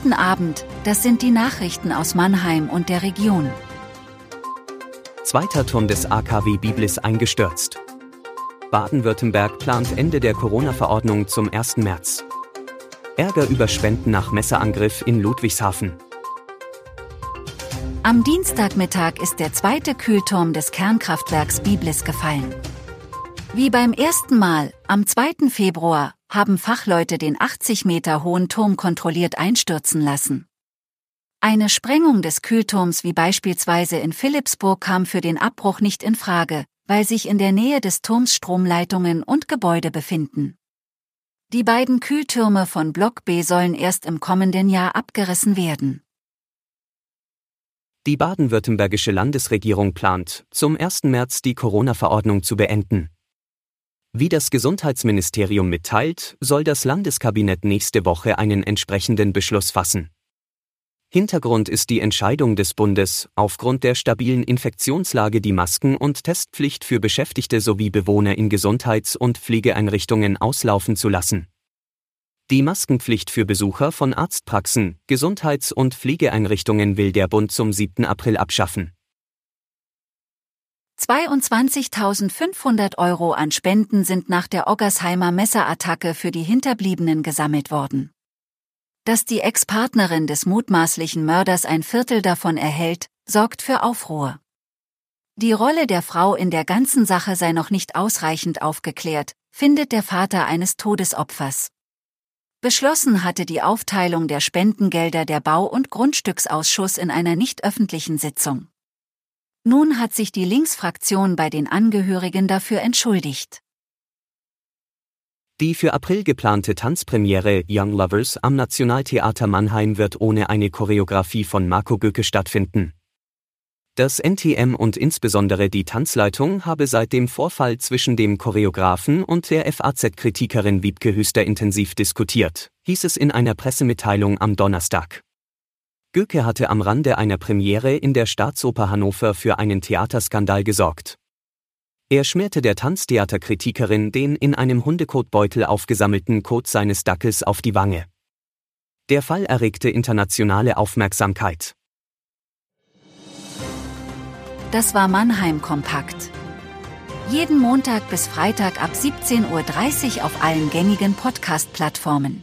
Guten Abend, das sind die Nachrichten aus Mannheim und der Region. Zweiter Turm des AKW Biblis eingestürzt. Baden-Württemberg plant Ende der Corona-Verordnung zum 1. März. Ärger über Spenden nach Messerangriff in Ludwigshafen. Am Dienstagmittag ist der zweite Kühlturm des Kernkraftwerks Biblis gefallen. Wie beim ersten Mal, am 2. Februar, haben Fachleute den 80 Meter hohen Turm kontrolliert einstürzen lassen. Eine Sprengung des Kühlturms wie beispielsweise in Philipsburg kam für den Abbruch nicht in Frage, weil sich in der Nähe des Turms Stromleitungen und Gebäude befinden. Die beiden Kühltürme von Block B sollen erst im kommenden Jahr abgerissen werden. Die baden-württembergische Landesregierung plant, zum 1. März die Corona-Verordnung zu beenden. Wie das Gesundheitsministerium mitteilt, soll das Landeskabinett nächste Woche einen entsprechenden Beschluss fassen. Hintergrund ist die Entscheidung des Bundes, aufgrund der stabilen Infektionslage die Masken- und Testpflicht für Beschäftigte sowie Bewohner in Gesundheits- und Pflegeeinrichtungen auslaufen zu lassen. Die Maskenpflicht für Besucher von Arztpraxen, Gesundheits- und Pflegeeinrichtungen will der Bund zum 7. April abschaffen. 22.500 Euro an Spenden sind nach der Oggersheimer Messerattacke für die Hinterbliebenen gesammelt worden. Dass die Ex-Partnerin des mutmaßlichen Mörders ein Viertel davon erhält, sorgt für Aufruhr. Die Rolle der Frau in der ganzen Sache sei noch nicht ausreichend aufgeklärt, findet der Vater eines Todesopfers. Beschlossen hatte die Aufteilung der Spendengelder der Bau- und Grundstücksausschuss in einer nicht öffentlichen Sitzung. Nun hat sich die Linksfraktion bei den Angehörigen dafür entschuldigt. Die für April geplante Tanzpremiere Young Lovers am Nationaltheater Mannheim wird ohne eine Choreografie von Marco Göcke stattfinden. Das NTM und insbesondere die Tanzleitung habe seit dem Vorfall zwischen dem Choreografen und der FAZ-Kritikerin Wiebke Hüster intensiv diskutiert, hieß es in einer Pressemitteilung am Donnerstag. Göke hatte am Rande einer Premiere in der Staatsoper Hannover für einen Theaterskandal gesorgt. Er schmierte der Tanztheaterkritikerin den in einem Hundekotbeutel aufgesammelten Kot seines Dackels auf die Wange. Der Fall erregte internationale Aufmerksamkeit. Das war Mannheim Kompakt. Jeden Montag bis Freitag ab 17.30 Uhr auf allen gängigen Podcast-Plattformen.